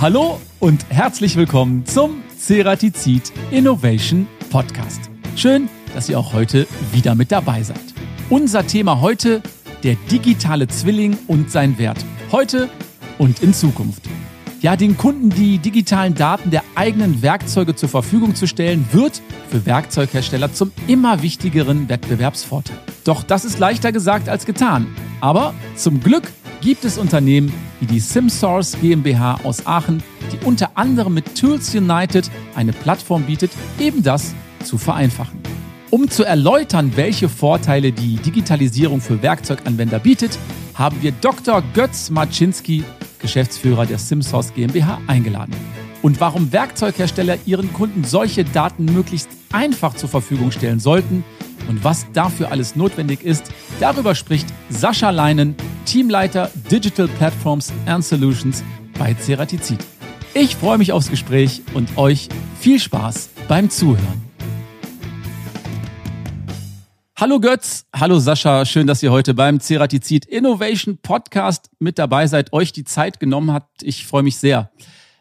Hallo und herzlich willkommen zum Ceratizid Innovation Podcast. Schön, dass ihr auch heute wieder mit dabei seid. Unser Thema heute, der digitale Zwilling und sein Wert. Heute und in Zukunft. Ja, den Kunden die digitalen Daten der eigenen Werkzeuge zur Verfügung zu stellen, wird für Werkzeughersteller zum immer wichtigeren Wettbewerbsvorteil. Doch das ist leichter gesagt als getan. Aber zum Glück gibt es Unternehmen wie die SimSource GmbH aus Aachen, die unter anderem mit Tools United eine Plattform bietet, eben das zu vereinfachen. Um zu erläutern, welche Vorteile die Digitalisierung für Werkzeuganwender bietet, haben wir Dr. Götz Maczynski, Geschäftsführer der SimSource GmbH, eingeladen. Und warum Werkzeughersteller ihren Kunden solche Daten möglichst einfach zur Verfügung stellen sollten und was dafür alles notwendig ist, darüber spricht Sascha Leinen, Teamleiter Digital Platforms and Solutions bei Ceratizid. Ich freue mich aufs Gespräch und euch viel Spaß beim Zuhören. Hallo Götz, hallo Sascha, schön, dass ihr heute beim Ceratizid Innovation Podcast mit dabei seid, euch die Zeit genommen habt. Ich freue mich sehr.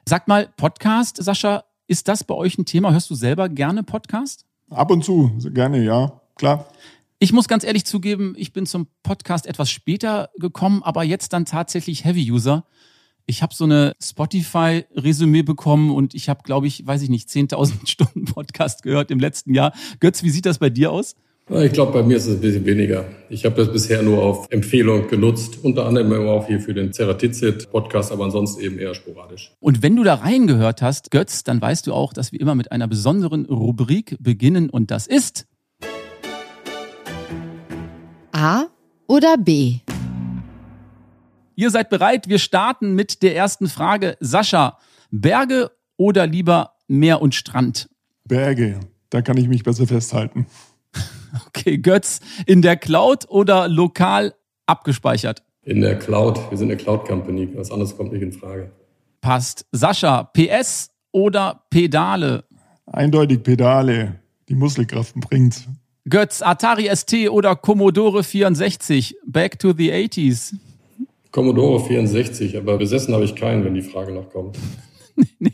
Sag mal, Podcast, Sascha, ist das bei euch ein Thema? Hörst du selber gerne Podcast? Ab und zu, gerne, ja, klar. Ich muss ganz ehrlich zugeben, ich bin zum Podcast etwas später gekommen, aber jetzt dann tatsächlich Heavy-User. Ich habe so eine Spotify-Resümee bekommen und ich habe, glaube ich, weiß ich nicht, 10.000 Stunden Podcast gehört im letzten Jahr. Götz, wie sieht das bei dir aus? Ich glaube, bei mir ist es ein bisschen weniger. Ich habe das bisher nur auf Empfehlung genutzt, unter anderem auch hier für den Ceratizid-Podcast, aber ansonsten eben eher sporadisch. Und wenn du da reingehört hast, Götz, dann weißt du auch, dass wir immer mit einer besonderen Rubrik beginnen und das ist A oder B? Ihr seid bereit? Wir starten mit der ersten Frage. Sascha, Berge oder lieber Meer und Strand? Berge, da kann ich mich besser festhalten. Okay, Götz, in der Cloud oder lokal abgespeichert? In der Cloud. Wir sind eine Cloud-Company. Was anderes kommt nicht in Frage. Passt. Sascha, PS oder Pedale? Eindeutig Pedale. Die Muskelkraft bringt. Götz, Atari ST oder Commodore 64? Back to the 80s. Commodore 64, aber besessen habe ich keinen, wenn die Frage noch kommt. nee,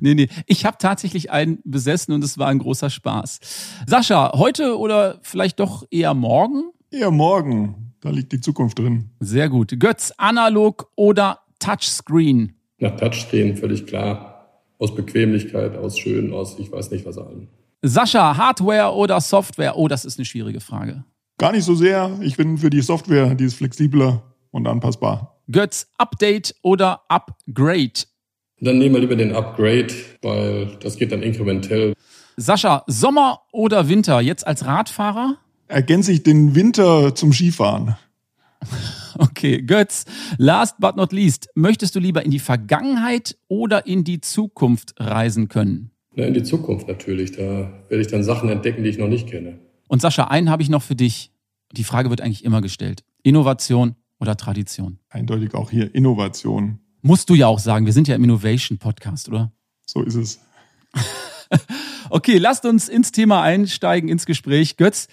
nee, nee. Ich habe tatsächlich einen besessen und es war ein großer Spaß. Sascha, heute oder vielleicht doch eher morgen? Eher morgen. Da liegt die Zukunft drin. Sehr gut. Götz, analog oder Touchscreen? Na, Touchscreen, völlig klar. Aus Bequemlichkeit, aus schön, aus ich weiß nicht was allem. Sascha, Hardware oder Software? Oh, das ist eine schwierige Frage. Gar nicht so sehr. Ich bin für die Software, die ist flexibler und anpassbar. Götz, Update oder Upgrade? Dann nehmen wir lieber den Upgrade, weil das geht dann inkrementell. Sascha, Sommer oder Winter? Jetzt als Radfahrer? Ergänze ich den Winter zum Skifahren. Okay, Götz, last but not least, möchtest du lieber in die Vergangenheit oder in die Zukunft reisen können? Na, in die Zukunft natürlich. Da werde ich dann Sachen entdecken, die ich noch nicht kenne. Und Sascha, einen habe ich noch für dich. Die Frage wird eigentlich immer gestellt. Innovation oder Tradition? Eindeutig auch hier Innovation. Musst du ja auch sagen, wir sind ja im Innovation Podcast, oder? So ist es. okay, lasst uns ins Thema einsteigen, ins Gespräch. Götz,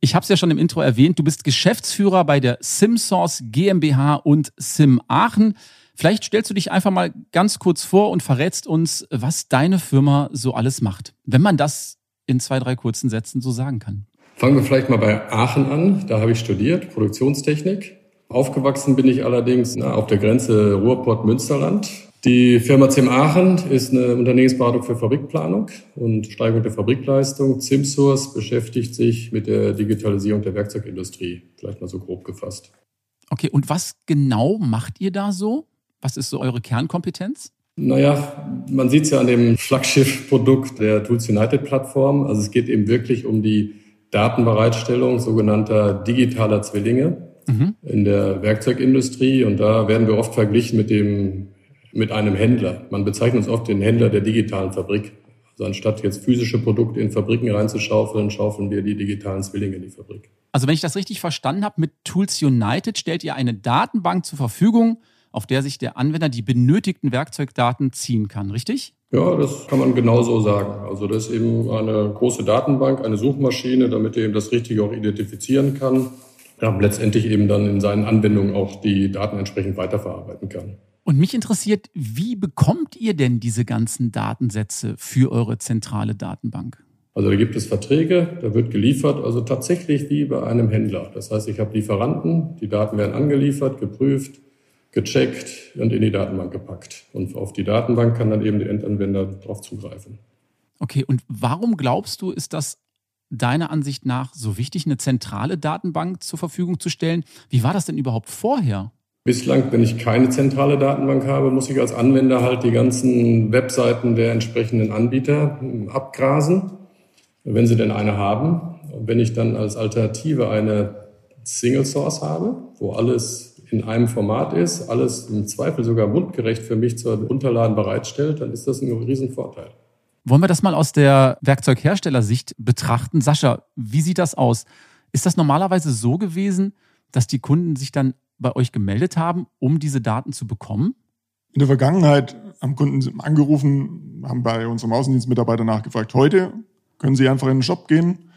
ich habe es ja schon im Intro erwähnt, du bist Geschäftsführer bei der SimSource GmbH und Sim Aachen. Vielleicht stellst du dich einfach mal ganz kurz vor und verrätst uns, was deine Firma so alles macht, wenn man das in zwei, drei kurzen Sätzen so sagen kann. Fangen wir vielleicht mal bei Aachen an. Da habe ich studiert, Produktionstechnik. Aufgewachsen bin ich allerdings na, auf der Grenze Ruhrpott-Münsterland. Die Firma Zim Aachen ist eine Unternehmensberatung für Fabrikplanung und Steigerung der Fabrikleistung. Zimsource beschäftigt sich mit der Digitalisierung der Werkzeugindustrie. Vielleicht mal so grob gefasst. Okay, und was genau macht ihr da so? Was ist so eure Kernkompetenz? Naja, man sieht es ja an dem Flaggschiff-Produkt der Tools United Plattform. Also es geht eben wirklich um die Datenbereitstellung sogenannter digitaler Zwillinge mhm. in der Werkzeugindustrie. Und da werden wir oft verglichen mit dem, mit einem Händler. Man bezeichnet uns oft den Händler der digitalen Fabrik. Also anstatt jetzt physische Produkte in Fabriken reinzuschaufeln, schaufeln wir die digitalen Zwillinge in die Fabrik. Also wenn ich das richtig verstanden habe, mit Tools United stellt ihr eine Datenbank zur Verfügung, auf der sich der Anwender die benötigten Werkzeugdaten ziehen kann, richtig? Ja, das kann man genauso sagen. Also das ist eben eine große Datenbank, eine Suchmaschine, damit er eben das Richtige auch identifizieren kann. Ja, letztendlich eben dann in seinen Anwendungen auch die Daten entsprechend weiterverarbeiten kann. Und mich interessiert, wie bekommt ihr denn diese ganzen Datensätze für eure zentrale Datenbank? Also da gibt es Verträge, da wird geliefert, also tatsächlich wie bei einem Händler. Das heißt, ich habe Lieferanten, die Daten werden angeliefert, geprüft, gecheckt und in die Datenbank gepackt. Und auf die Datenbank kann dann eben der Endanwender darauf zugreifen. Okay, und warum glaubst du, ist das deiner Ansicht nach so wichtig, eine zentrale Datenbank zur Verfügung zu stellen? Wie war das denn überhaupt vorher? Bislang, wenn ich keine zentrale Datenbank habe, muss ich als Anwender halt die ganzen Webseiten der entsprechenden Anbieter hm, abgrasen, wenn sie denn eine haben. Und wenn ich dann als Alternative eine Single Source habe, wo alles in einem Format ist, alles im Zweifel sogar mundgerecht für mich zur Unterladen bereitstellt, dann ist das ein Riesenvorteil. Wollen wir das mal aus der Werkzeugherstellersicht betrachten? Sascha, wie sieht das aus? Ist das normalerweise so gewesen, dass die Kunden sich dann bei euch gemeldet haben, um diese Daten zu bekommen? In der Vergangenheit haben Kunden angerufen, haben bei unserem Außendienstmitarbeiter nachgefragt. Heute können Sie einfach in den Shop gehen,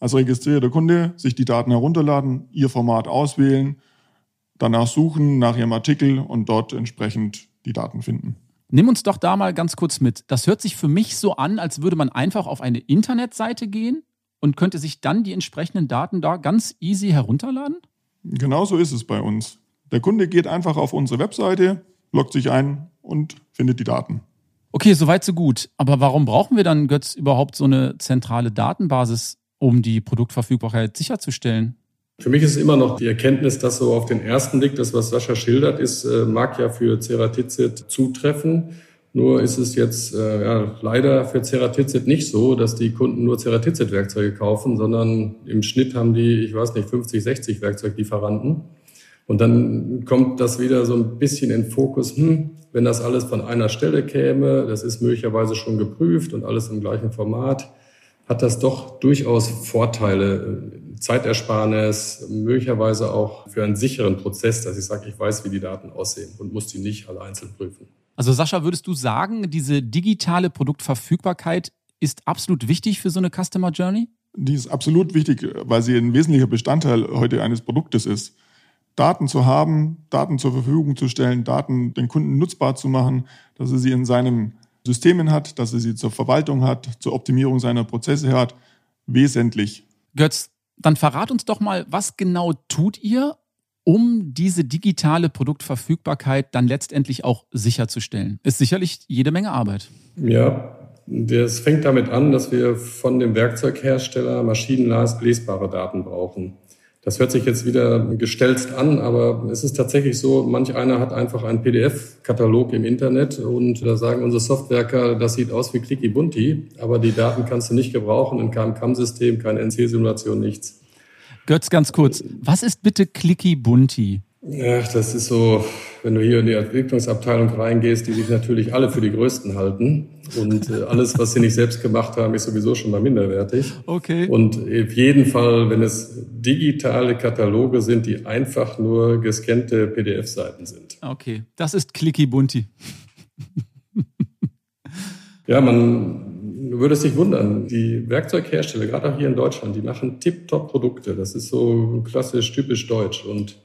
als registrierter Kunde, sich die Daten herunterladen, Ihr Format auswählen, danach suchen nach Ihrem Artikel und dort entsprechend die Daten finden. Nimm uns doch da mal ganz kurz mit. Das hört sich für mich so an, als würde man einfach auf eine Internetseite gehen und könnte sich dann die entsprechenden Daten da ganz easy herunterladen? Genauso ist es bei uns. Der Kunde geht einfach auf unsere Webseite, loggt sich ein und findet die Daten. Okay, soweit so gut. Aber warum brauchen wir dann, Götz, überhaupt so eine zentrale Datenbasis, um die Produktverfügbarkeit sicherzustellen? Für mich ist immer noch die Erkenntnis, dass so auf den ersten Blick, das, was Sascha schildert, ist, äh, mag ja für Ceratizid zutreffen. Nur ist es jetzt äh, ja, leider für Ceratizid nicht so, dass die Kunden nur Ceratizid-Werkzeuge kaufen, sondern im Schnitt haben die, ich weiß nicht, 50, 60 Werkzeuglieferanten. Und dann kommt das wieder so ein bisschen in Fokus, hm, wenn das alles von einer Stelle käme, das ist möglicherweise schon geprüft und alles im gleichen Format, hat das doch durchaus Vorteile, Zeitersparnis, möglicherweise auch für einen sicheren Prozess, dass ich sage, ich weiß, wie die Daten aussehen und muss die nicht alle einzeln prüfen. Also Sascha, würdest du sagen, diese digitale Produktverfügbarkeit ist absolut wichtig für so eine Customer Journey? Die ist absolut wichtig, weil sie ein wesentlicher Bestandteil heute eines Produktes ist. Daten zu haben, Daten zur Verfügung zu stellen, Daten den Kunden nutzbar zu machen, dass er sie in seinen Systemen hat, dass er sie zur Verwaltung hat, zur Optimierung seiner Prozesse hat, wesentlich. Götz, dann verrat uns doch mal, was genau tut ihr, um diese digitale Produktverfügbarkeit dann letztendlich auch sicherzustellen? Ist sicherlich jede Menge Arbeit. Ja, das fängt damit an, dass wir von dem Werkzeughersteller maschinenlesbare Daten brauchen. Das hört sich jetzt wieder gestelzt an, aber es ist tatsächlich so, manch einer hat einfach einen PDF-Katalog im Internet und da sagen unsere Softwerker, das sieht aus wie Clicky Bunti, aber die Daten kannst du nicht gebrauchen in keinem CAM-System, keine NC-Simulation, nichts. Götz, ganz kurz, was ist bitte Clicky Bunti? Ja, das ist so, wenn du hier in die Entwicklungsabteilung reingehst, die sich natürlich alle für die Größten halten. Und äh, alles, was sie nicht selbst gemacht haben, ist sowieso schon mal minderwertig. Okay. Und auf jeden Fall, wenn es digitale Kataloge sind, die einfach nur gescannte PDF-Seiten sind. Okay, das ist Clicky Bunti. ja, man würde sich wundern. Die Werkzeughersteller, gerade auch hier in Deutschland, die machen tip-top Produkte. Das ist so klassisch typisch deutsch. Und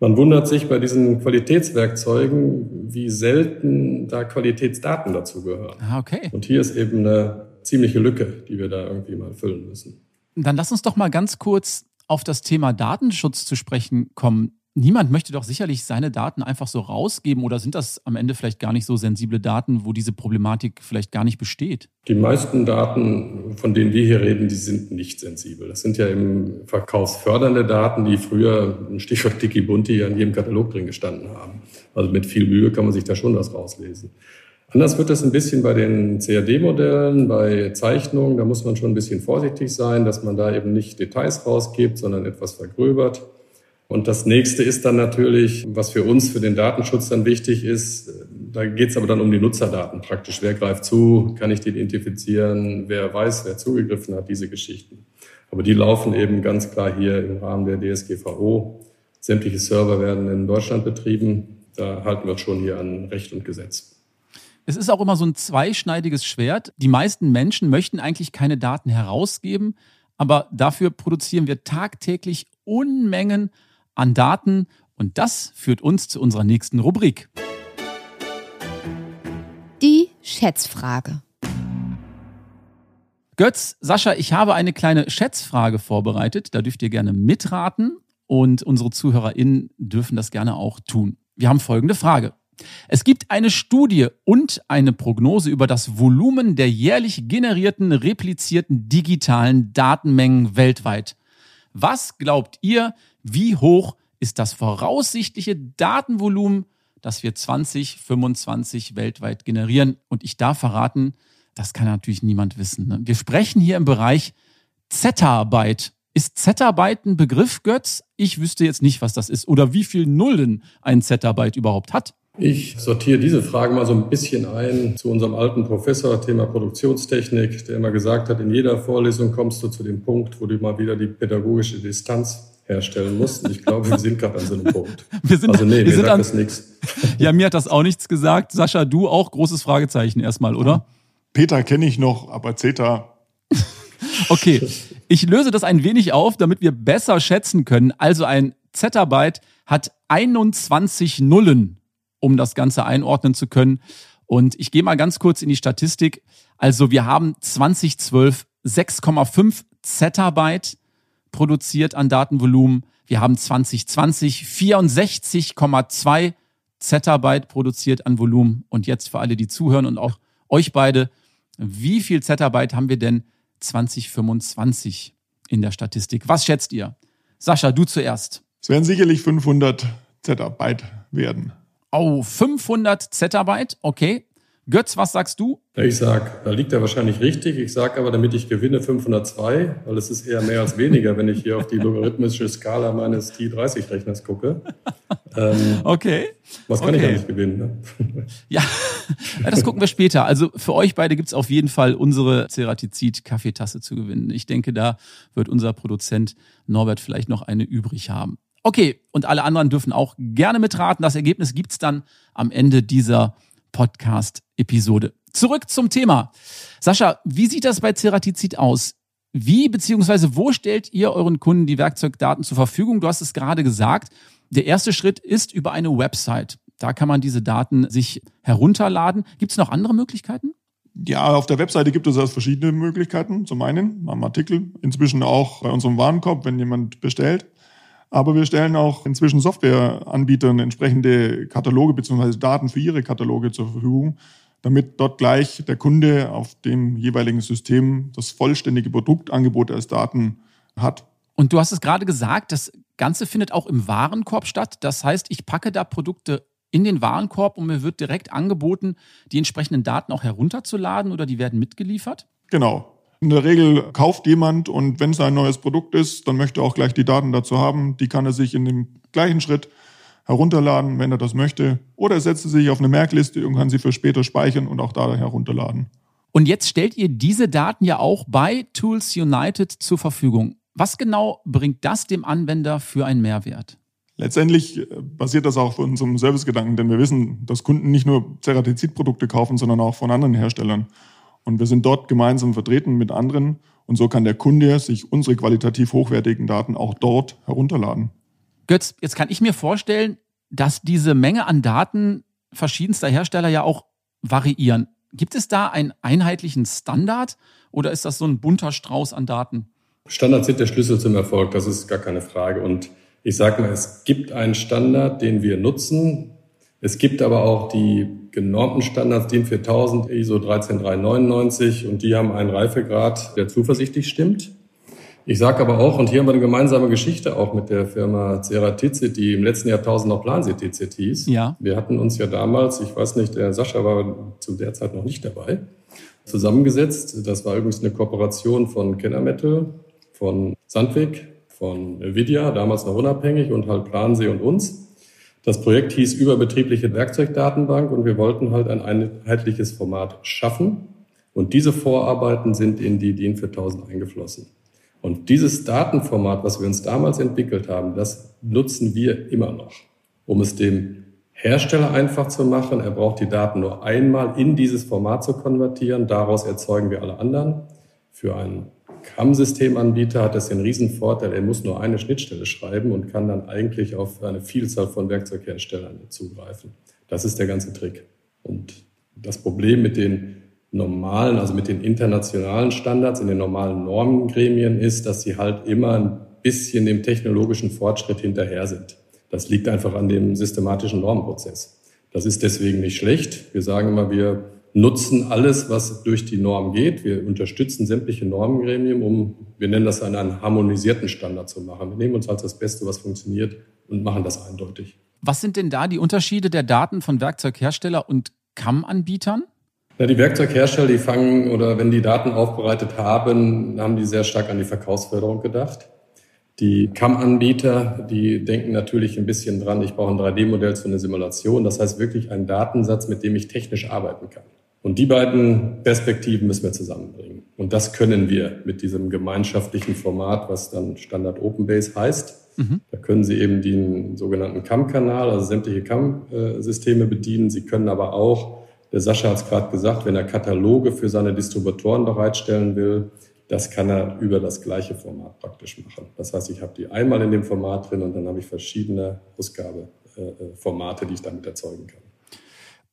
man wundert sich bei diesen Qualitätswerkzeugen, wie selten da Qualitätsdaten dazu gehören. Ah, okay. Und hier ist eben eine ziemliche Lücke, die wir da irgendwie mal füllen müssen. Dann lass uns doch mal ganz kurz auf das Thema Datenschutz zu sprechen kommen. Niemand möchte doch sicherlich seine Daten einfach so rausgeben oder sind das am Ende vielleicht gar nicht so sensible Daten, wo diese Problematik vielleicht gar nicht besteht? Die meisten Daten, von denen wir hier reden, die sind nicht sensibel. Das sind ja im verkaufsfördernde Daten, die früher, Stichwort Dicky Bunti, an jedem Katalog drin gestanden haben. Also mit viel Mühe kann man sich da schon was rauslesen. Anders wird das ein bisschen bei den CAD-Modellen, bei Zeichnungen. Da muss man schon ein bisschen vorsichtig sein, dass man da eben nicht Details rausgibt, sondern etwas vergröbert. Und das nächste ist dann natürlich, was für uns für den Datenschutz dann wichtig ist, da geht es aber dann um die Nutzerdaten praktisch. Wer greift zu? Kann ich die identifizieren? Wer weiß, wer zugegriffen hat? Diese Geschichten. Aber die laufen eben ganz klar hier im Rahmen der DSGVO. Sämtliche Server werden in Deutschland betrieben. Da halten wir schon hier an Recht und Gesetz. Es ist auch immer so ein zweischneidiges Schwert. Die meisten Menschen möchten eigentlich keine Daten herausgeben, aber dafür produzieren wir tagtäglich Unmengen an Daten und das führt uns zu unserer nächsten Rubrik. Schätzfrage. Götz, Sascha, ich habe eine kleine Schätzfrage vorbereitet. Da dürft ihr gerne mitraten und unsere ZuhörerInnen dürfen das gerne auch tun. Wir haben folgende Frage. Es gibt eine Studie und eine Prognose über das Volumen der jährlich generierten, replizierten digitalen Datenmengen weltweit. Was glaubt ihr, wie hoch ist das voraussichtliche Datenvolumen, das wir 2025 weltweit generieren? Und ich darf verraten, das kann natürlich niemand wissen. Ne? Wir sprechen hier im Bereich Zettabyte. Ist Zettabyte ein Begriff, Götz? Ich wüsste jetzt nicht, was das ist oder wie viel Nullen ein Zettabyte überhaupt hat. Ich sortiere diese Frage mal so ein bisschen ein zu unserem alten Professor Thema Produktionstechnik, der immer gesagt hat, in jeder Vorlesung kommst du zu dem Punkt, wo du mal wieder die pädagogische Distanz herstellen musst. Und ich glaube, wir sind gerade an so einem Punkt. Wir sind, also nee, wir mir sind sagt an, das nichts. Ja, mir hat das auch nichts gesagt. Sascha, du auch großes Fragezeichen erstmal, oder? Peter kenne ich noch, aber Zeta. okay, ich löse das ein wenig auf, damit wir besser schätzen können. Also ein Zettabyte hat 21 Nullen, um das Ganze einordnen zu können. Und ich gehe mal ganz kurz in die Statistik. Also wir haben 2012 6,5 Zettabyte produziert an Datenvolumen. Wir haben 2020 64,2 Zettabyte produziert an Volumen. Und jetzt für alle, die zuhören und auch euch beide, wie viel Zettabyte haben wir denn 2025 in der Statistik? Was schätzt ihr? Sascha, du zuerst. Es werden sicherlich 500 Zettabyte werden. Oh, 500 Zettabyte, okay. Götz, was sagst du? Ich sag, da liegt er wahrscheinlich richtig. Ich sage aber, damit ich gewinne, 502, weil es ist eher mehr als weniger, wenn ich hier auf die logarithmische Skala meines T30-Rechners gucke. Ähm, okay. Was kann okay. ich eigentlich gewinnen? Ne? Ja, das gucken wir später. Also für euch beide gibt es auf jeden Fall unsere Ceratizid-Kaffeetasse zu gewinnen. Ich denke, da wird unser Produzent Norbert vielleicht noch eine übrig haben. Okay, und alle anderen dürfen auch gerne mitraten. Das Ergebnis gibt's dann am Ende dieser Podcast-Episode. Zurück zum Thema. Sascha, wie sieht das bei Ceratizid aus? Wie beziehungsweise wo stellt ihr euren Kunden die Werkzeugdaten zur Verfügung? Du hast es gerade gesagt. Der erste Schritt ist über eine Website. Da kann man diese Daten sich herunterladen. Gibt es noch andere Möglichkeiten? Ja, auf der Webseite gibt es also verschiedene Möglichkeiten. Zum einen am Artikel, inzwischen auch bei unserem Warenkorb, wenn jemand bestellt. Aber wir stellen auch inzwischen Softwareanbietern entsprechende Kataloge bzw. Daten für ihre Kataloge zur Verfügung, damit dort gleich der Kunde auf dem jeweiligen System das vollständige Produktangebot als Daten hat. Und du hast es gerade gesagt, das Ganze findet auch im Warenkorb statt. Das heißt, ich packe da Produkte in den Warenkorb und mir wird direkt angeboten, die entsprechenden Daten auch herunterzuladen oder die werden mitgeliefert? Genau. In der Regel kauft jemand und wenn es ein neues Produkt ist, dann möchte er auch gleich die Daten dazu haben. Die kann er sich in dem gleichen Schritt herunterladen, wenn er das möchte. Oder er setzt sie sich auf eine Merkliste und kann sie für später speichern und auch da herunterladen. Und jetzt stellt ihr diese Daten ja auch bei Tools United zur Verfügung. Was genau bringt das dem Anwender für einen Mehrwert? Letztendlich äh, basiert das auch auf unserem Servicegedanken, denn wir wissen, dass Kunden nicht nur Ceratizid-Produkte kaufen, sondern auch von anderen Herstellern. Und wir sind dort gemeinsam vertreten mit anderen. Und so kann der Kunde sich unsere qualitativ hochwertigen Daten auch dort herunterladen. Götz, jetzt kann ich mir vorstellen, dass diese Menge an Daten verschiedenster Hersteller ja auch variieren. Gibt es da einen einheitlichen Standard oder ist das so ein bunter Strauß an Daten? Standards sind der Schlüssel zum Erfolg, das ist gar keine Frage. Und ich sage mal, es gibt einen Standard, den wir nutzen. Es gibt aber auch die genormten Standards DIN 4000, ISO 13399 und die haben einen Reifegrad, der zuversichtlich stimmt. Ich sage aber auch, und hier haben wir eine gemeinsame Geschichte auch mit der Firma Ceratizid, die im letzten Jahrtausend noch PlanCTZ hieß. Ja. Wir hatten uns ja damals, ich weiß nicht, der Sascha war zu der Zeit noch nicht dabei, zusammengesetzt. Das war übrigens eine Kooperation von Kennermetal, von Sandvik, von Nvidia, damals noch unabhängig und halt Plansee und uns. Das Projekt hieß Überbetriebliche Werkzeugdatenbank und wir wollten halt ein einheitliches Format schaffen. Und diese Vorarbeiten sind in die DIN 4000 eingeflossen. Und dieses Datenformat, was wir uns damals entwickelt haben, das nutzen wir immer noch, um es dem Hersteller einfach zu machen. Er braucht die Daten nur einmal in dieses Format zu konvertieren. Daraus erzeugen wir alle anderen. Für einen CAM-Systemanbieter hat das den riesen Vorteil, er muss nur eine Schnittstelle schreiben und kann dann eigentlich auf eine Vielzahl von Werkzeugherstellern zugreifen. Das ist der ganze Trick. Und Das Problem mit den normalen, also mit den internationalen Standards in den normalen Normengremien ist, dass sie halt immer ein bisschen dem technologischen Fortschritt hinterher sind. Das liegt einfach an dem systematischen Normenprozess. Das ist deswegen nicht schlecht. Wir sagen immer, wir nutzen alles, was durch die Norm geht. Wir unterstützen sämtliche Normengremien, um, wir nennen das einen harmonisierten Standard zu machen. Wir nehmen uns halt das Beste, was funktioniert und machen das eindeutig. Was sind denn da die Unterschiede der Daten von Werkzeughersteller und CAM-Anbietern? Ja, die Werkzeughersteller, die fangen oder wenn die Daten aufbereitet haben, haben die sehr stark an die Verkaufsförderung gedacht. Die CAM-Anbieter, die denken natürlich ein bisschen dran, ich brauche ein 3D-Modell zu einer Simulation. Das heißt wirklich einen Datensatz, mit dem ich technisch arbeiten kann. Und die beiden Perspektiven müssen wir zusammenbringen. Und das können wir mit diesem gemeinschaftlichen Format, was dann Standard OpenBase heißt. Mhm. Da können Sie eben den sogenannten CAM-Kanal, also sämtliche CAM-Systeme bedienen. Sie können aber auch der Sascha hat es gerade gesagt, wenn er Kataloge für seine Distributoren bereitstellen will, das kann er über das gleiche Format praktisch machen. Das heißt, ich habe die einmal in dem Format drin und dann habe ich verschiedene Ausgabeformate, die ich damit erzeugen kann.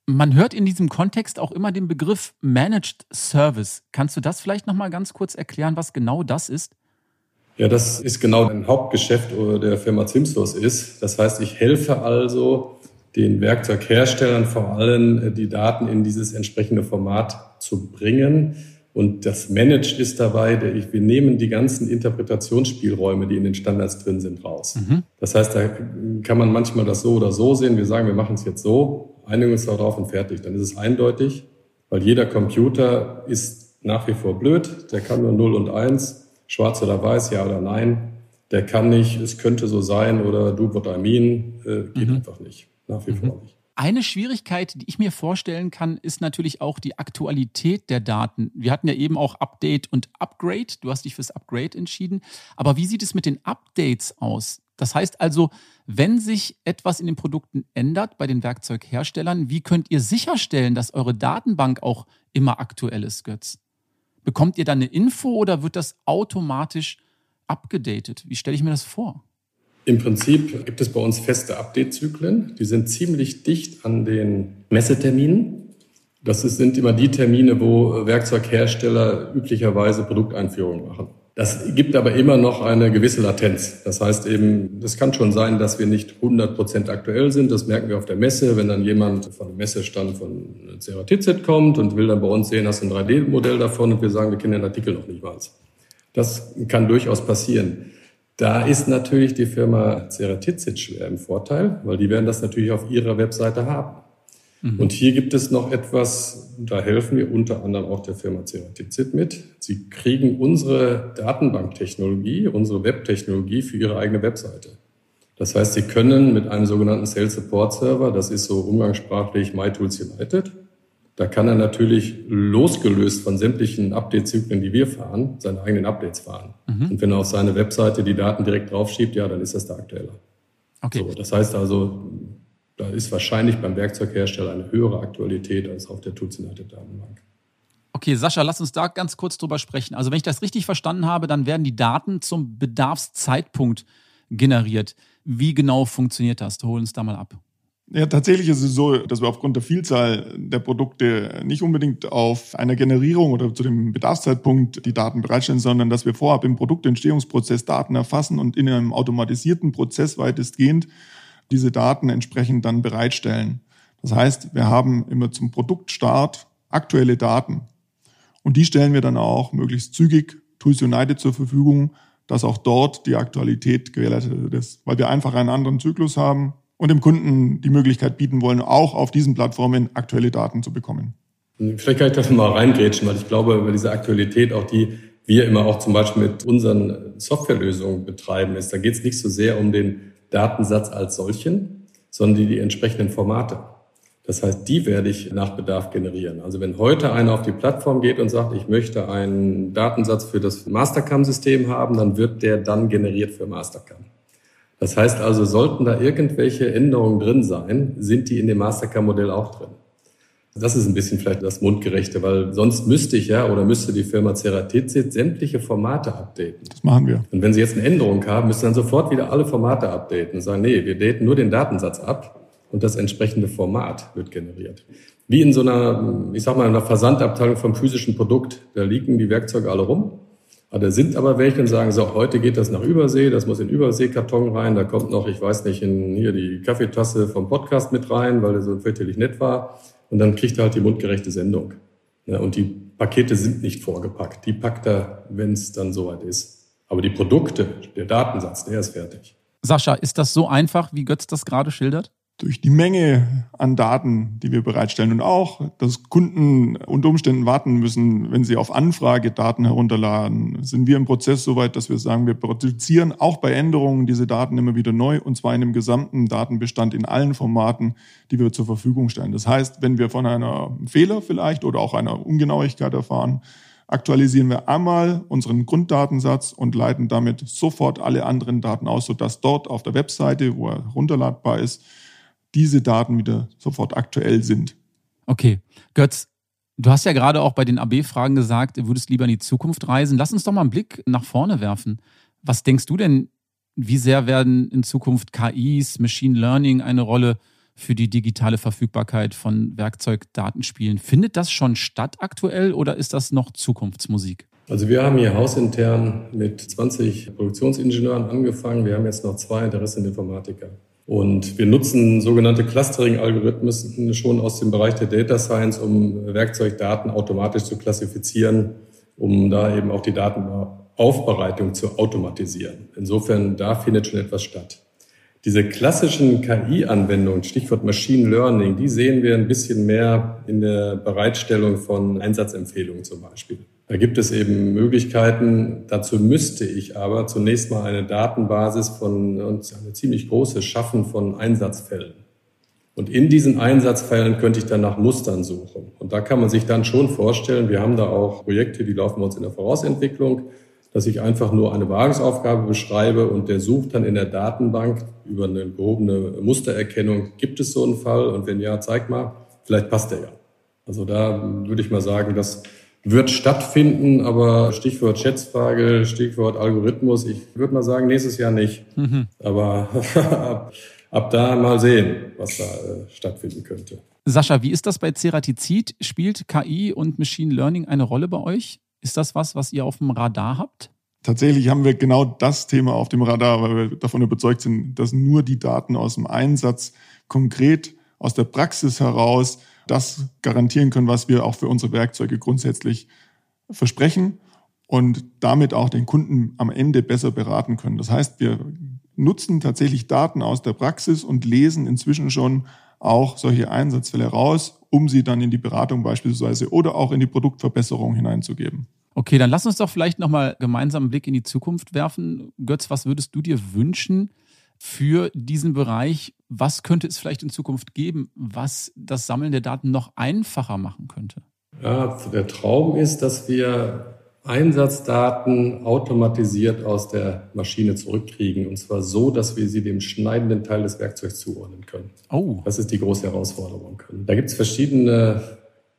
Man hört in diesem Kontext auch immer den Begriff Managed Service. Kannst du das vielleicht noch mal ganz kurz erklären, was genau das ist? Ja, das ist genau ein Hauptgeschäft der Firma Zimslos ist. Das heißt, ich helfe also den Werkzeugherstellern vor allem die Daten in dieses entsprechende Format zu bringen. Und das Managed ist dabei, wir nehmen die ganzen Interpretationsspielräume, die in den Standards drin sind, raus. Mhm. Das heißt, da kann man manchmal das so oder so sehen. Wir sagen, wir machen es jetzt so, einigen uns darauf und fertig. Dann ist es eindeutig, weil jeder Computer ist nach wie vor blöd. Der kann nur 0 und 1, schwarz oder weiß, ja oder nein. Der kann nicht, es könnte so sein oder do what I mean, äh, geht mhm. einfach nicht nach wie mhm. vor nicht. Eine Schwierigkeit, die ich mir vorstellen kann, ist natürlich auch die Aktualität der Daten. Wir hatten ja eben auch Update und Upgrade. Du hast dich fürs Upgrade entschieden. Aber wie sieht es mit den Updates aus? Das heißt also, wenn sich etwas in den Produkten ändert bei den Werkzeugherstellern, wie könnt ihr sicherstellen, dass eure Datenbank auch immer aktuell ist, Götz? Bekommt ihr dann eine Info oder wird das automatisch abgedatet? Wie stelle ich mir das vor? Im Prinzip gibt es bei uns feste Update-Zyklen. Die sind ziemlich dicht an den Messeterminen. Das sind immer die Termine, wo Werkzeughersteller üblicherweise Produkteinführungen machen. Das gibt aber immer noch eine gewisse Latenz. Das heißt eben, das kann schon sein, dass wir nicht 100 Prozent aktuell sind. Das merken wir auf der Messe, wenn dann jemand von dem Messestand von Ceratizid kommt und will dann bei uns sehen, hast du ein 3D-Modell davon und wir sagen, wir kennen den Artikel noch nicht mal. Das kann durchaus passieren. Da ist natürlich die Firma Ceratizid schwer im Vorteil, weil die werden das natürlich auf ihrer Webseite haben. Mhm. Und hier gibt es noch etwas, da helfen wir unter anderem auch der Firma Ceratizid mit. Sie kriegen unsere Datenbanktechnologie, unsere Webtechnologie für ihre eigene Webseite. Das heißt, Sie können mit einem sogenannten Sales Support Server, das ist so umgangssprachlich MyTools United, da kann er natürlich losgelöst von sämtlichen Update-Zyklen, die wir fahren, seine eigenen Updates fahren. Mhm. Und wenn er auf seine Webseite die Daten direkt draufschiebt, ja, dann ist das der aktuelle. Okay. So, das heißt also, da ist wahrscheinlich beim Werkzeughersteller eine höhere Aktualität als auf der Tools United Datenbank. Okay, Sascha, lass uns da ganz kurz drüber sprechen. Also wenn ich das richtig verstanden habe, dann werden die Daten zum Bedarfszeitpunkt generiert. Wie genau funktioniert das? Hol uns da mal ab. Ja, tatsächlich ist es so, dass wir aufgrund der Vielzahl der Produkte nicht unbedingt auf einer Generierung oder zu dem Bedarfszeitpunkt die Daten bereitstellen, sondern dass wir vorab im Produktentstehungsprozess Daten erfassen und in einem automatisierten Prozess weitestgehend diese Daten entsprechend dann bereitstellen. Das heißt, wir haben immer zum Produktstart aktuelle Daten. Und die stellen wir dann auch möglichst zügig Tools United zur Verfügung, dass auch dort die Aktualität gewährleistet ist, weil wir einfach einen anderen Zyklus haben und dem Kunden die Möglichkeit bieten wollen, auch auf diesen Plattformen aktuelle Daten zu bekommen. Vielleicht kann ich das mal reingrätschen, weil ich glaube, über diese Aktualität, auch die wir immer auch zum Beispiel mit unseren Softwarelösungen betreiben, ist, da geht es nicht so sehr um den Datensatz als solchen, sondern die, die entsprechenden Formate. Das heißt, die werde ich nach Bedarf generieren. Also wenn heute einer auf die Plattform geht und sagt, ich möchte einen Datensatz für das Mastercam-System haben, dann wird der dann generiert für Mastercam. Das heißt also, sollten da irgendwelche Änderungen drin sein, sind die in dem Mastercard-Modell auch drin. Das ist ein bisschen vielleicht das Mundgerechte, weil sonst müsste ich ja oder müsste die Firma Ceratizid sämtliche Formate updaten. Das machen wir. Und wenn sie jetzt eine Änderung haben, müssen dann sofort wieder alle Formate updaten und sagen, nee, wir daten nur den Datensatz ab und das entsprechende Format wird generiert. wie in so einer, ich sag mal, einer Versandabteilung vom physischen Produkt. Da liegen die Werkzeuge alle rum. Da sind aber welche und sagen so, heute geht das nach Übersee, das muss in Überseekarton rein, da kommt noch, ich weiß nicht, in hier die Kaffeetasse vom Podcast mit rein, weil er so fürchterlich nett war. Und dann kriegt er halt die mundgerechte Sendung. Und die Pakete sind nicht vorgepackt. Die packt er, wenn es dann soweit ist. Aber die Produkte, der Datensatz, der ist fertig. Sascha, ist das so einfach, wie Götz das gerade schildert? Durch die Menge an Daten, die wir bereitstellen und auch, dass Kunden unter Umständen warten müssen, wenn sie auf Anfrage Daten herunterladen, sind wir im Prozess soweit, dass wir sagen, wir produzieren auch bei Änderungen diese Daten immer wieder neu und zwar in dem gesamten Datenbestand in allen Formaten, die wir zur Verfügung stellen. Das heißt, wenn wir von einer Fehler vielleicht oder auch einer Ungenauigkeit erfahren, aktualisieren wir einmal unseren Grunddatensatz und leiten damit sofort alle anderen Daten aus, sodass dort auf der Webseite, wo er runterladbar ist, diese Daten wieder sofort aktuell sind. Okay. Götz, du hast ja gerade auch bei den AB-Fragen gesagt, du würdest lieber in die Zukunft reisen. Lass uns doch mal einen Blick nach vorne werfen. Was denkst du denn, wie sehr werden in Zukunft KIs, Machine Learning eine Rolle für die digitale Verfügbarkeit von Werkzeugdaten spielen? Findet das schon statt aktuell oder ist das noch Zukunftsmusik? Also wir haben hier hausintern mit 20 Produktionsingenieuren angefangen. Wir haben jetzt noch zwei, der Rest sind Informatiker. Und wir nutzen sogenannte Clustering-Algorithmen schon aus dem Bereich der Data Science, um Werkzeugdaten automatisch zu klassifizieren, um da eben auch die Datenaufbereitung zu automatisieren. Insofern, da findet schon etwas statt. Diese klassischen KI-Anwendungen, Stichwort Machine Learning, die sehen wir ein bisschen mehr in der Bereitstellung von Einsatzempfehlungen zum Beispiel. Da gibt es eben Möglichkeiten. Dazu müsste ich aber zunächst mal eine Datenbasis von uns eine ziemlich große schaffen von Einsatzfällen. Und in diesen Einsatzfällen könnte ich dann nach Mustern suchen. Und da kann man sich dann schon vorstellen, wir haben da auch Projekte, die laufen bei uns in der Vorausentwicklung, dass ich einfach nur eine Wagensaufgabe beschreibe und der sucht dann in der Datenbank über eine gehobene Mustererkennung, gibt es so einen Fall? Und wenn ja, zeig mal, vielleicht passt der ja. Also da würde ich mal sagen, dass wird stattfinden, aber Stichwort Schätzfrage, Stichwort Algorithmus, ich würde mal sagen, nächstes Jahr nicht. Mhm. Aber ab, ab, da mal sehen, was da äh, stattfinden könnte. Sascha, wie ist das bei Ceratizid? Spielt KI und Machine Learning eine Rolle bei euch? Ist das was, was ihr auf dem Radar habt? Tatsächlich haben wir genau das Thema auf dem Radar, weil wir davon überzeugt sind, dass nur die Daten aus dem Einsatz konkret aus der Praxis heraus das garantieren können, was wir auch für unsere Werkzeuge grundsätzlich versprechen und damit auch den Kunden am Ende besser beraten können. Das heißt, wir nutzen tatsächlich Daten aus der Praxis und lesen inzwischen schon auch solche Einsatzfälle raus, um sie dann in die Beratung beispielsweise oder auch in die Produktverbesserung hineinzugeben. Okay, dann lass uns doch vielleicht nochmal gemeinsam einen Blick in die Zukunft werfen. Götz, was würdest du dir wünschen, für diesen Bereich. Was könnte es vielleicht in Zukunft geben, was das Sammeln der Daten noch einfacher machen könnte? Ja, der Traum ist, dass wir Einsatzdaten automatisiert aus der Maschine zurückkriegen. Und zwar so, dass wir sie dem schneidenden Teil des Werkzeugs zuordnen können. Oh. Das ist die große Herausforderung. Da gibt es verschiedene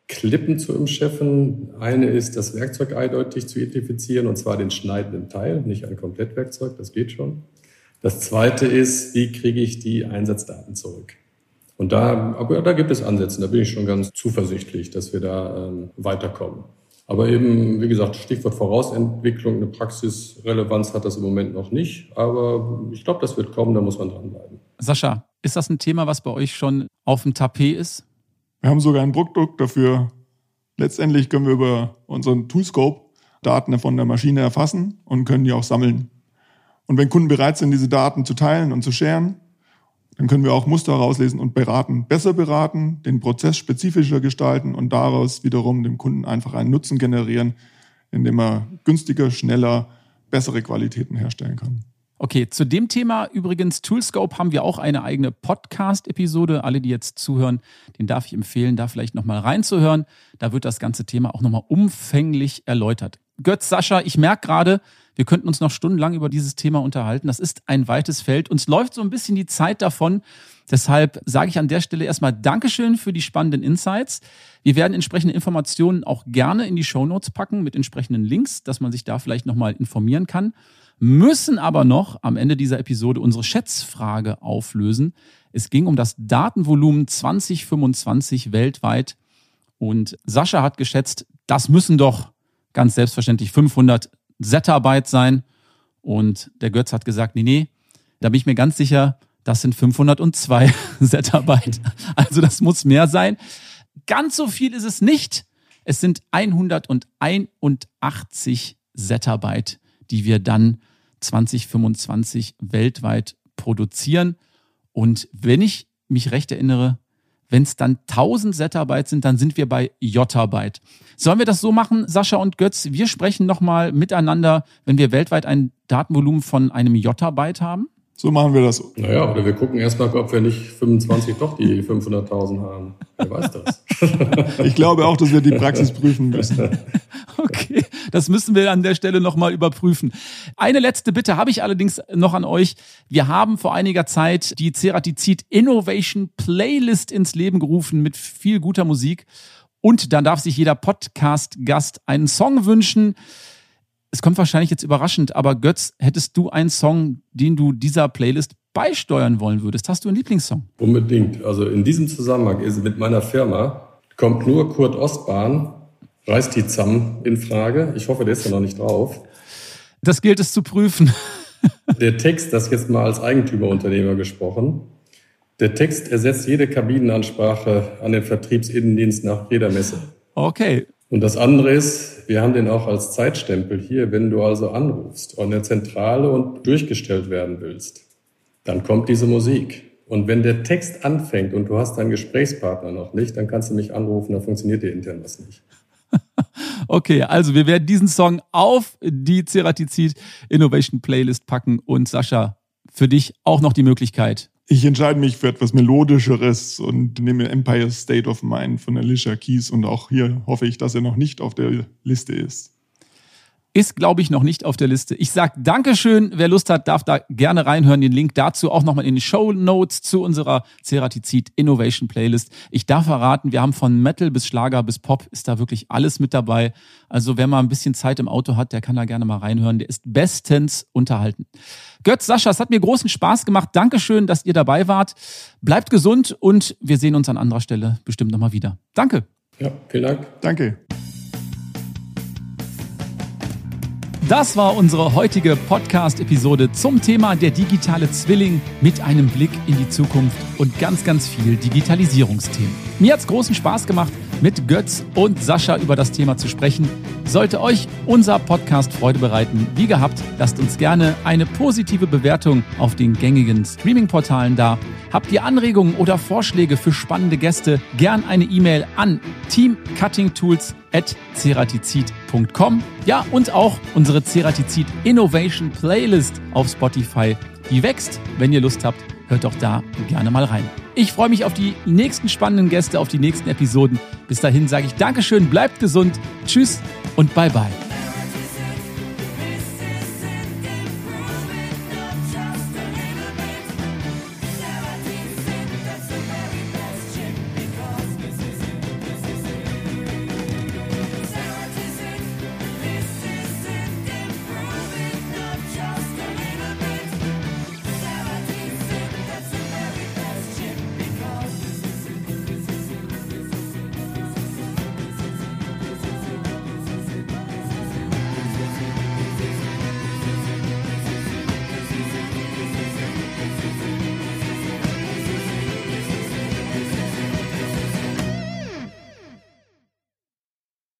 Klippen zu umschiffen. Eine ist, das Werkzeug eindeutig zu identifizieren, und zwar den schneidenden Teil, nicht ein Komplettwerkzeug, das geht schon. Das zweite ist, wie kriege ich die Einsatzdaten zurück? Und da, aber da gibt es Ansätze, da bin ich schon ganz zuversichtlich, dass wir da ähm, weiterkommen. Aber eben, wie gesagt, Stichwort Vorausentwicklung, eine Praxisrelevanz hat das im Moment noch nicht. Aber ich glaube, das wird kommen, da muss man dranbleiben. Sascha, ist das ein Thema, was bei euch schon auf dem Tapet ist? Wir haben sogar ein Produkt dafür. Letztendlich können wir über unseren Toolscope Daten von der Maschine erfassen und können die auch sammeln. Und wenn Kunden bereit sind, diese Daten zu teilen und zu scheren, dann können wir auch Muster herauslesen und beraten, besser beraten, den Prozess spezifischer gestalten und daraus wiederum dem Kunden einfach einen Nutzen generieren, indem er günstiger, schneller, bessere Qualitäten herstellen kann. Okay, zu dem Thema übrigens Toolscope haben wir auch eine eigene Podcast-Episode. Alle, die jetzt zuhören, den darf ich empfehlen, da vielleicht nochmal reinzuhören. Da wird das ganze Thema auch nochmal umfänglich erläutert. Götz, Sascha, ich merke gerade, wir könnten uns noch stundenlang über dieses Thema unterhalten. Das ist ein weites Feld. Uns läuft so ein bisschen die Zeit davon. Deshalb sage ich an der Stelle erstmal Dankeschön für die spannenden Insights. Wir werden entsprechende Informationen auch gerne in die Show Notes packen mit entsprechenden Links, dass man sich da vielleicht nochmal informieren kann. Müssen aber noch am Ende dieser Episode unsere Schätzfrage auflösen. Es ging um das Datenvolumen 2025 weltweit. Und Sascha hat geschätzt, das müssen doch ganz selbstverständlich 500 Zettabyte sein. Und der Götz hat gesagt, nee, nee, da bin ich mir ganz sicher, das sind 502 Zettabyte. Also das muss mehr sein. Ganz so viel ist es nicht. Es sind 181 Zettabyte, die wir dann 2025 weltweit produzieren. Und wenn ich mich recht erinnere, wenn es dann 1000 Zettabyte sind, dann sind wir bei Jottabyte. Sollen wir das so machen, Sascha und Götz? Wir sprechen nochmal miteinander, wenn wir weltweit ein Datenvolumen von einem Jottabyte haben? So machen wir das. Naja, oder wir gucken erstmal, ob wir nicht 25 doch die 500.000 haben. Wer weiß das? ich glaube auch, dass wir die Praxis prüfen müssen. Okay, das müssen wir an der Stelle nochmal überprüfen. Eine letzte Bitte habe ich allerdings noch an euch. Wir haben vor einiger Zeit die Ceratizid Innovation Playlist ins Leben gerufen mit viel guter Musik. Und dann darf sich jeder Podcast-Gast einen Song wünschen es kommt wahrscheinlich jetzt überraschend, aber Götz, hättest du einen Song, den du dieser Playlist beisteuern wollen würdest? Hast du einen Lieblingssong? Unbedingt. Also in diesem Zusammenhang ist mit meiner Firma kommt nur Kurt Ostbahn, reißt die ZAM in Frage. Ich hoffe, der ist ja noch nicht drauf. Das gilt es zu prüfen. Der Text, das jetzt mal als Eigentümerunternehmer gesprochen, der Text ersetzt jede Kabinenansprache an den Vertriebsinnendienst nach jeder Messe. Okay, und das andere ist, wir haben den auch als Zeitstempel hier, wenn du also anrufst an der Zentrale und durchgestellt werden willst, dann kommt diese Musik. Und wenn der Text anfängt und du hast deinen Gesprächspartner noch nicht, dann kannst du mich anrufen, dann funktioniert dir intern was nicht. Okay, also wir werden diesen Song auf die Ceratizid Innovation Playlist packen und Sascha, für dich auch noch die Möglichkeit, ich entscheide mich für etwas Melodischeres und nehme Empire State of Mind von Alicia Keys und auch hier hoffe ich, dass er noch nicht auf der Liste ist. Ist, glaube ich, noch nicht auf der Liste. Ich sage Dankeschön. Wer Lust hat, darf da gerne reinhören. Den Link dazu auch nochmal in die Show Notes zu unserer Ceratizid Innovation Playlist. Ich darf verraten, wir haben von Metal bis Schlager bis Pop ist da wirklich alles mit dabei. Also wer mal ein bisschen Zeit im Auto hat, der kann da gerne mal reinhören. Der ist bestens unterhalten. Götz, Sascha, es hat mir großen Spaß gemacht. Dankeschön, dass ihr dabei wart. Bleibt gesund und wir sehen uns an anderer Stelle bestimmt nochmal wieder. Danke. Ja, vielen Dank. Danke. Das war unsere heutige Podcast-Episode zum Thema der digitale Zwilling mit einem Blick in die Zukunft und ganz, ganz viel Digitalisierungsthemen. Mir hat es großen Spaß gemacht, mit Götz und Sascha über das Thema zu sprechen. Sollte euch unser Podcast Freude bereiten, wie gehabt, lasst uns gerne eine positive Bewertung auf den gängigen Streaming-Portalen da. Habt ihr Anregungen oder Vorschläge für spannende Gäste, gern eine E-Mail an teamcuttingtools.ceratizid.com. Ja, und auch unsere Ceratizid Innovation Playlist auf Spotify. Die wächst. Wenn ihr Lust habt, hört doch da gerne mal rein. Ich freue mich auf die nächsten spannenden Gäste, auf die nächsten Episoden. Bis dahin sage ich Dankeschön, bleibt gesund, tschüss und bye bye.